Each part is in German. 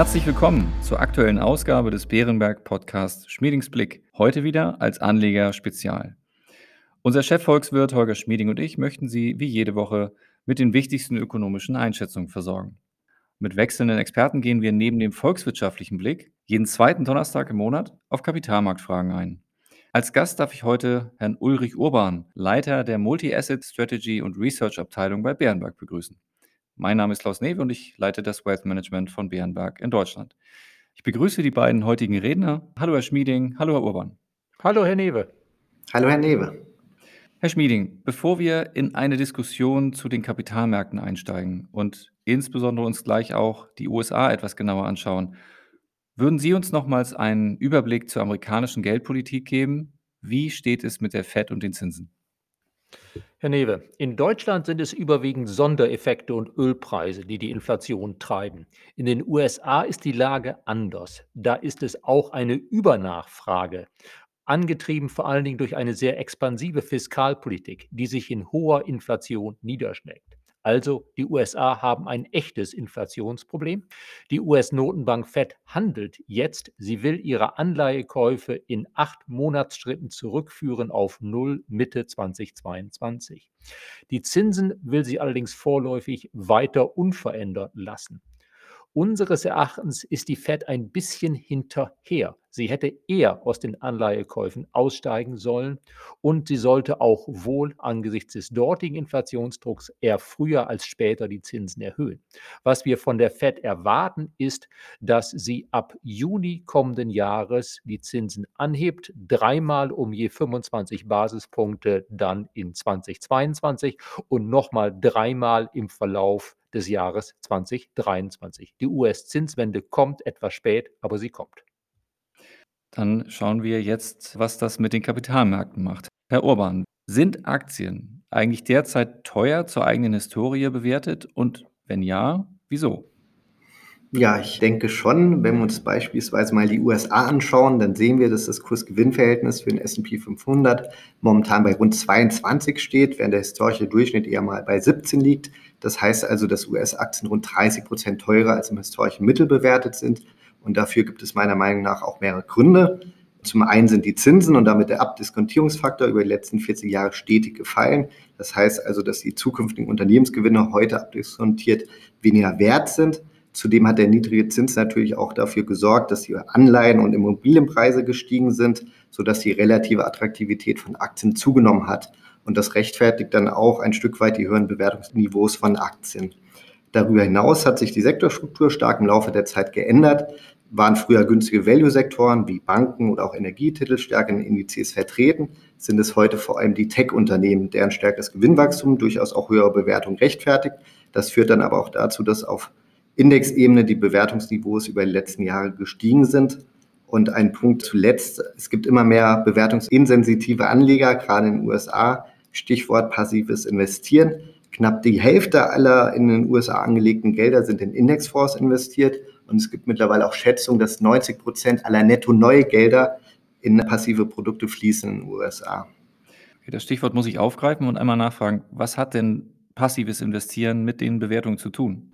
Herzlich willkommen zur aktuellen Ausgabe des Bärenberg Podcast Schmiedingsblick. Heute wieder als Anleger Spezial. Unser Chefvolkswirt Holger Schmieding und ich möchten Sie wie jede Woche mit den wichtigsten ökonomischen Einschätzungen versorgen. Mit wechselnden Experten gehen wir neben dem volkswirtschaftlichen Blick jeden zweiten Donnerstag im Monat auf Kapitalmarktfragen ein. Als Gast darf ich heute Herrn Ulrich Urban, Leiter der Multi-Asset Strategy und Research Abteilung bei Bärenberg begrüßen. Mein Name ist Klaus Newe und ich leite das Wealth Management von Bärenberg in Deutschland. Ich begrüße die beiden heutigen Redner. Hallo Herr Schmieding, hallo Herr Urban. Hallo Herr Newe. Hallo Herr Newe. Herr Schmieding, bevor wir in eine Diskussion zu den Kapitalmärkten einsteigen und insbesondere uns gleich auch die USA etwas genauer anschauen, würden Sie uns nochmals einen Überblick zur amerikanischen Geldpolitik geben? Wie steht es mit der Fed und den Zinsen? Herr Newe, in Deutschland sind es überwiegend Sondereffekte und Ölpreise, die die Inflation treiben. In den USA ist die Lage anders. Da ist es auch eine Übernachfrage, angetrieben vor allen Dingen durch eine sehr expansive Fiskalpolitik, die sich in hoher Inflation niederschlägt. Also die USA haben ein echtes Inflationsproblem. Die US-Notenbank Fed handelt jetzt. Sie will ihre Anleihekäufe in acht Monatsschritten zurückführen auf Null Mitte 2022. Die Zinsen will sie allerdings vorläufig weiter unverändert lassen. Unseres Erachtens ist die Fed ein bisschen hinterher. Sie hätte eher aus den Anleihekäufen aussteigen sollen und sie sollte auch wohl angesichts des dortigen Inflationsdrucks eher früher als später die Zinsen erhöhen. Was wir von der Fed erwarten, ist, dass sie ab Juni kommenden Jahres die Zinsen anhebt, dreimal um je 25 Basispunkte dann in 2022 und nochmal dreimal im Verlauf des Jahres 2023. Die US-Zinswende kommt etwas spät, aber sie kommt. Dann schauen wir jetzt, was das mit den Kapitalmärkten macht. Herr Urban, sind Aktien eigentlich derzeit teuer zur eigenen Historie bewertet? Und wenn ja, wieso? Ja, ich denke schon. Wenn wir uns beispielsweise mal die USA anschauen, dann sehen wir, dass das Kurs-Gewinn-Verhältnis für den S&P 500 momentan bei rund 22 steht, während der historische Durchschnitt eher mal bei 17 liegt. Das heißt also, dass US-Aktien rund 30 Prozent teurer als im historischen Mittel bewertet sind. Und dafür gibt es meiner Meinung nach auch mehrere Gründe. Zum einen sind die Zinsen und damit der Abdiskontierungsfaktor über die letzten 40 Jahre stetig gefallen. Das heißt also, dass die zukünftigen Unternehmensgewinne heute abdiskontiert weniger wert sind. Zudem hat der niedrige Zins natürlich auch dafür gesorgt, dass die Anleihen und Immobilienpreise gestiegen sind, sodass die relative Attraktivität von Aktien zugenommen hat. Und das rechtfertigt dann auch ein Stück weit die höheren Bewertungsniveaus von Aktien. Darüber hinaus hat sich die Sektorstruktur stark im Laufe der Zeit geändert. Waren früher günstige Value-Sektoren wie Banken oder auch Energietitel stärker in Indizes vertreten, sind es heute vor allem die Tech-Unternehmen, deren stärkeres Gewinnwachstum durchaus auch höhere Bewertung rechtfertigt. Das führt dann aber auch dazu, dass auf Indexebene die Bewertungsniveaus über die letzten Jahre gestiegen sind. Und ein Punkt zuletzt, es gibt immer mehr bewertungsinsensitive Anleger, gerade in den USA, Stichwort passives Investieren. Knapp die Hälfte aller in den USA angelegten Gelder sind in Indexfonds investiert. Und es gibt mittlerweile auch Schätzungen, dass 90 Prozent aller netto neue Gelder in passive Produkte fließen in den USA. Okay, das Stichwort muss ich aufgreifen und einmal nachfragen, was hat denn passives Investieren mit den Bewertungen zu tun?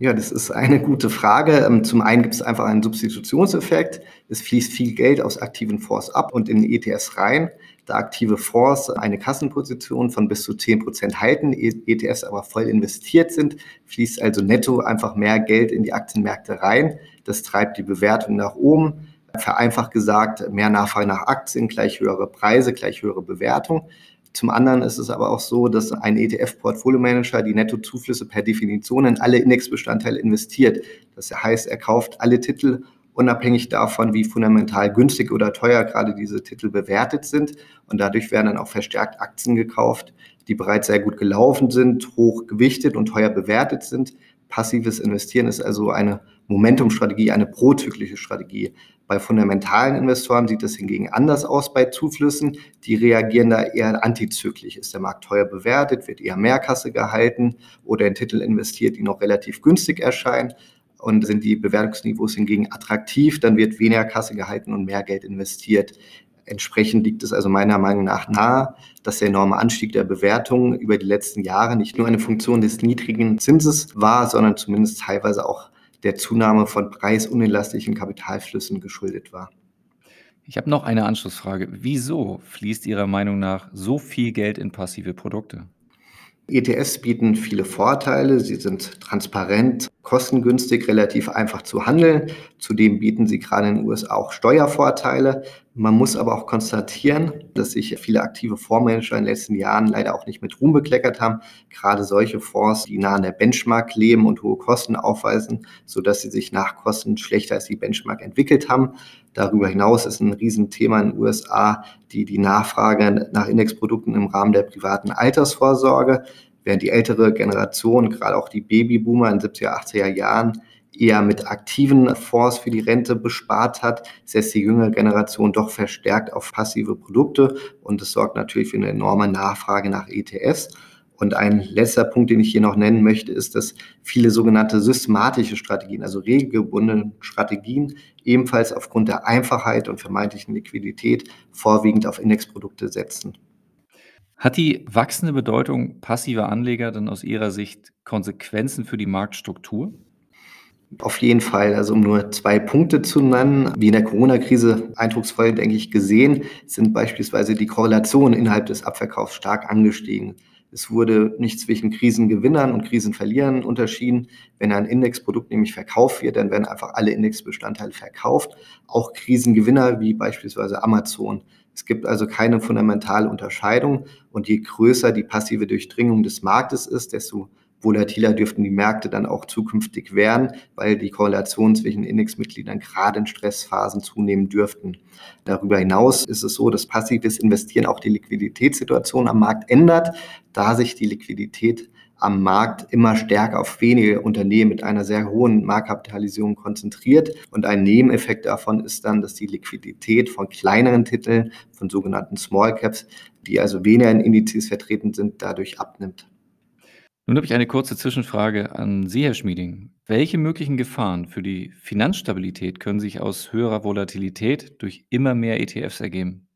Ja, das ist eine gute Frage. Ähm, zum einen gibt es einfach einen Substitutionseffekt. Es fließt viel Geld aus aktiven Fonds ab und in ETFs rein. Da aktive Fonds eine Kassenposition von bis zu 10 Prozent halten, ETFs aber voll investiert sind, fließt also netto einfach mehr Geld in die Aktienmärkte rein. Das treibt die Bewertung nach oben. Vereinfacht gesagt, mehr Nachfrage nach Aktien, gleich höhere Preise, gleich höhere Bewertung. Zum anderen ist es aber auch so, dass ein ETF-Portfolio-Manager die Nettozuflüsse per Definition in alle Indexbestandteile investiert. Das heißt, er kauft alle Titel unabhängig davon, wie fundamental günstig oder teuer gerade diese Titel bewertet sind. Und dadurch werden dann auch verstärkt Aktien gekauft, die bereits sehr gut gelaufen sind, hoch gewichtet und teuer bewertet sind. Passives Investieren ist also eine Momentumstrategie, eine prozyklische Strategie. Bei fundamentalen Investoren sieht es hingegen anders aus bei Zuflüssen. Die reagieren da eher antizyklisch. Ist der Markt teuer bewertet, wird eher mehr Kasse gehalten oder in Titel investiert, die noch relativ günstig erscheinen. Und sind die Bewertungsniveaus hingegen attraktiv, dann wird weniger Kasse gehalten und mehr Geld investiert. Entsprechend liegt es also meiner Meinung nach nahe, dass der enorme Anstieg der Bewertungen über die letzten Jahre nicht nur eine Funktion des niedrigen Zinses war, sondern zumindest teilweise auch der Zunahme von preisunelastischen Kapitalflüssen geschuldet war. Ich habe noch eine Anschlussfrage. Wieso fließt Ihrer Meinung nach so viel Geld in passive Produkte? ETFs bieten viele Vorteile. Sie sind transparent, kostengünstig, relativ einfach zu handeln. Zudem bieten sie gerade in den USA auch Steuervorteile. Man muss aber auch konstatieren, dass sich viele aktive Fondsmanager in den letzten Jahren leider auch nicht mit Ruhm bekleckert haben. Gerade solche Fonds, die nah an der Benchmark leben und hohe Kosten aufweisen, sodass sie sich nach Kosten schlechter als die Benchmark entwickelt haben. Darüber hinaus ist ein Riesenthema in den USA die, die Nachfrage nach Indexprodukten im Rahmen der privaten Altersvorsorge. Während die ältere Generation, gerade auch die Babyboomer in 70er, 80er Jahren, eher mit aktiven Fonds für die Rente bespart hat, setzt die jüngere Generation doch verstärkt auf passive Produkte und es sorgt natürlich für eine enorme Nachfrage nach ETFs. Und ein letzter Punkt, den ich hier noch nennen möchte, ist, dass viele sogenannte systematische Strategien, also regelgebundene Strategien, ebenfalls aufgrund der Einfachheit und vermeintlichen Liquidität vorwiegend auf Indexprodukte setzen. Hat die wachsende Bedeutung passiver Anleger dann aus Ihrer Sicht Konsequenzen für die Marktstruktur? Auf jeden Fall. Also um nur zwei Punkte zu nennen, wie in der Corona-Krise eindrucksvoll, denke ich, gesehen, sind beispielsweise die Korrelationen innerhalb des Abverkaufs stark angestiegen. Es wurde nicht zwischen Krisengewinnern und Krisenverlierern unterschieden. Wenn ein Indexprodukt nämlich verkauft wird, dann werden einfach alle Indexbestandteile verkauft. Auch Krisengewinner wie beispielsweise Amazon. Es gibt also keine fundamentale Unterscheidung. Und je größer die passive Durchdringung des Marktes ist, desto volatiler dürften die Märkte dann auch zukünftig werden, weil die Korrelation zwischen Indexmitgliedern gerade in Stressphasen zunehmen dürften. Darüber hinaus ist es so, dass passives Investieren auch die Liquiditätssituation am Markt ändert, da sich die Liquidität am Markt immer stärker auf wenige Unternehmen mit einer sehr hohen Marktkapitalisierung konzentriert. Und ein Nebeneffekt davon ist dann, dass die Liquidität von kleineren Titeln, von sogenannten Small Caps, die also weniger in Indizes vertreten sind, dadurch abnimmt. Nun habe ich eine kurze Zwischenfrage an Sie, Herr Schmieding. Welche möglichen Gefahren für die Finanzstabilität können sich aus höherer Volatilität durch immer mehr ETFs ergeben?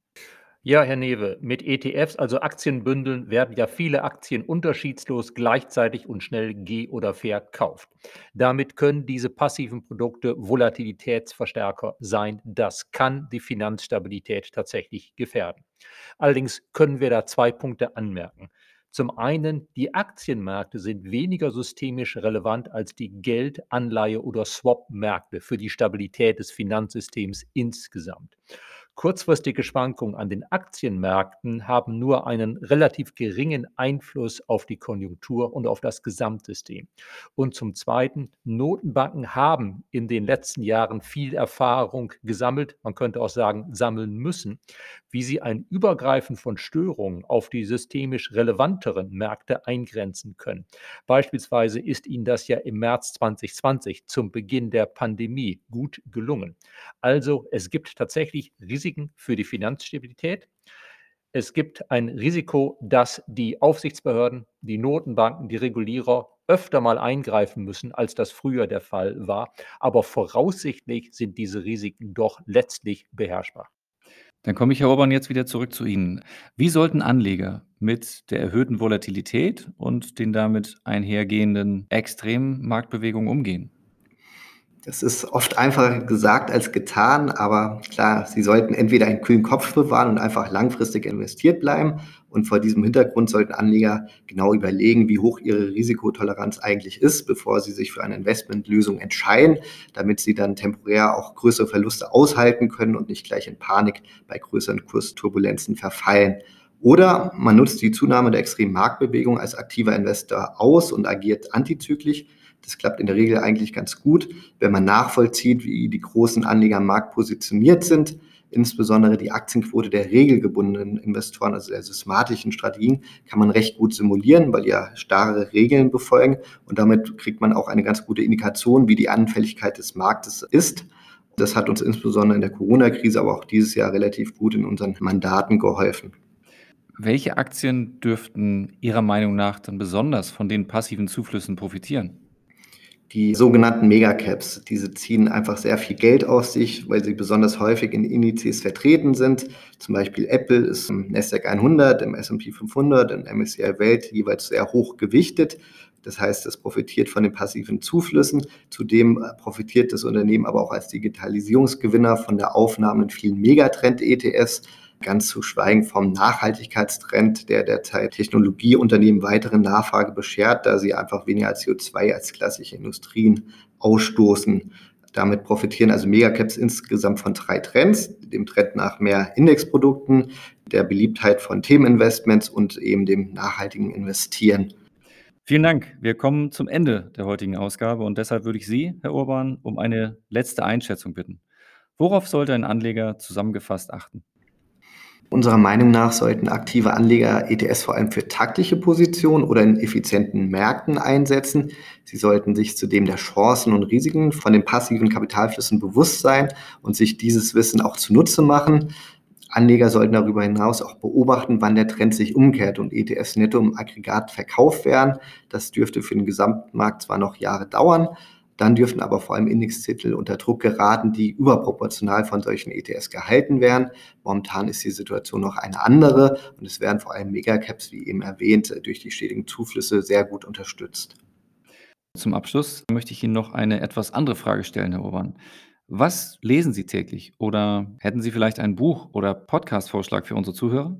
Ja, Herr Newe, mit ETFs, also Aktienbündeln, werden ja viele Aktien unterschiedslos gleichzeitig und schnell ge- oder verkauft. Damit können diese passiven Produkte Volatilitätsverstärker sein. Das kann die Finanzstabilität tatsächlich gefährden. Allerdings können wir da zwei Punkte anmerken. Zum einen, die Aktienmärkte sind weniger systemisch relevant als die Geld-, Anleihe- oder Swap-Märkte für die Stabilität des Finanzsystems insgesamt. Kurzfristige Schwankungen an den Aktienmärkten haben nur einen relativ geringen Einfluss auf die Konjunktur und auf das Gesamtsystem. Und zum Zweiten, Notenbanken haben in den letzten Jahren viel Erfahrung gesammelt, man könnte auch sagen, sammeln müssen, wie sie ein Übergreifen von Störungen auf die systemisch relevanteren Märkte eingrenzen können. Beispielsweise ist ihnen das ja im März 2020 zum Beginn der Pandemie gut gelungen. Also es gibt tatsächlich Risiken für die Finanzstabilität. Es gibt ein Risiko, dass die Aufsichtsbehörden, die Notenbanken, die Regulierer öfter mal eingreifen müssen, als das früher der Fall war. Aber voraussichtlich sind diese Risiken doch letztlich beherrschbar. Dann komme ich, Herr Orban, jetzt wieder zurück zu Ihnen. Wie sollten Anleger mit der erhöhten Volatilität und den damit einhergehenden extremen Marktbewegungen umgehen? Das ist oft einfacher gesagt als getan, aber klar, Sie sollten entweder einen kühlen Kopf bewahren und einfach langfristig investiert bleiben. Und vor diesem Hintergrund sollten Anleger genau überlegen, wie hoch ihre Risikotoleranz eigentlich ist, bevor sie sich für eine Investmentlösung entscheiden, damit sie dann temporär auch größere Verluste aushalten können und nicht gleich in Panik bei größeren Kursturbulenzen verfallen. Oder man nutzt die Zunahme der extremen Marktbewegung als aktiver Investor aus und agiert antizyklisch das klappt in der Regel eigentlich ganz gut, wenn man nachvollzieht, wie die großen Anleger am Markt positioniert sind. Insbesondere die Aktienquote der regelgebundenen Investoren, also der systematischen Strategien, kann man recht gut simulieren, weil ja starre Regeln befolgen. Und damit kriegt man auch eine ganz gute Indikation, wie die Anfälligkeit des Marktes ist. Das hat uns insbesondere in der Corona-Krise, aber auch dieses Jahr relativ gut in unseren Mandaten geholfen. Welche Aktien dürften Ihrer Meinung nach dann besonders von den passiven Zuflüssen profitieren? Die sogenannten Megacaps. Diese ziehen einfach sehr viel Geld aus sich, weil sie besonders häufig in Indizes vertreten sind. Zum Beispiel Apple ist im Nasdaq 100, im S&P 500, im MSCI Welt jeweils sehr hoch gewichtet. Das heißt, es profitiert von den passiven Zuflüssen. Zudem profitiert das Unternehmen aber auch als Digitalisierungsgewinner von der Aufnahme in vielen Megatrend-ETFs ganz zu schweigen vom Nachhaltigkeitstrend, der derzeit Technologieunternehmen weitere Nachfrage beschert, da sie einfach weniger CO2 als klassische Industrien ausstoßen. Damit profitieren also Megacaps insgesamt von drei Trends, dem Trend nach mehr Indexprodukten, der Beliebtheit von Themeninvestments und eben dem nachhaltigen Investieren. Vielen Dank. Wir kommen zum Ende der heutigen Ausgabe und deshalb würde ich Sie, Herr Urban, um eine letzte Einschätzung bitten. Worauf sollte ein Anleger zusammengefasst achten? Unserer Meinung nach sollten aktive Anleger ETS vor allem für taktische Positionen oder in effizienten Märkten einsetzen. Sie sollten sich zudem der Chancen und Risiken von den passiven Kapitalflüssen bewusst sein und sich dieses Wissen auch zunutze machen. Anleger sollten darüber hinaus auch beobachten, wann der Trend sich umkehrt und ETS netto im Aggregat verkauft werden. Das dürfte für den Gesamtmarkt zwar noch Jahre dauern, dann dürften aber vor allem Indextitel unter Druck geraten, die überproportional von solchen ETS gehalten werden. Momentan ist die Situation noch eine andere und es werden vor allem Megacaps, wie eben erwähnt, durch die stetigen Zuflüsse sehr gut unterstützt. Zum Abschluss möchte ich Ihnen noch eine etwas andere Frage stellen, Herr Obern. Was lesen Sie täglich? Oder hätten Sie vielleicht ein Buch oder Podcast-Vorschlag für unsere Zuhörer?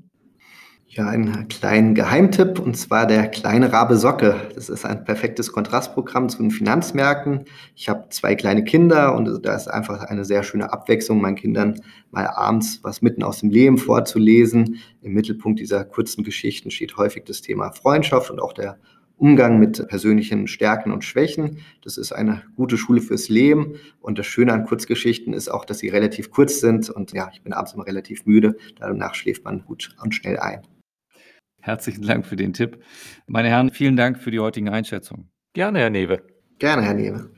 Ja, einen kleinen Geheimtipp, und zwar der kleine Rabe Socke. Das ist ein perfektes Kontrastprogramm zu den Finanzmärkten. Ich habe zwei kleine Kinder und da ist einfach eine sehr schöne Abwechslung, meinen Kindern mal abends was mitten aus dem Leben vorzulesen. Im Mittelpunkt dieser kurzen Geschichten steht häufig das Thema Freundschaft und auch der Umgang mit persönlichen Stärken und Schwächen. Das ist eine gute Schule fürs Leben. Und das Schöne an Kurzgeschichten ist auch, dass sie relativ kurz sind. Und ja, ich bin abends immer relativ müde. Danach schläft man gut und schnell ein. Herzlichen Dank für den Tipp. Meine Herren, vielen Dank für die heutigen Einschätzungen. Gerne, Herr Newe. Gerne, Herr Newe.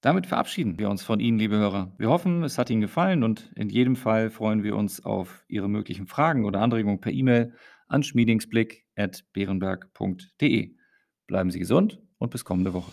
Damit verabschieden wir uns von Ihnen, liebe Hörer. Wir hoffen, es hat Ihnen gefallen und in jedem Fall freuen wir uns auf Ihre möglichen Fragen oder Anregungen per E-Mail an schmiedingsblick.beerenberg.de. Bleiben Sie gesund und bis kommende Woche.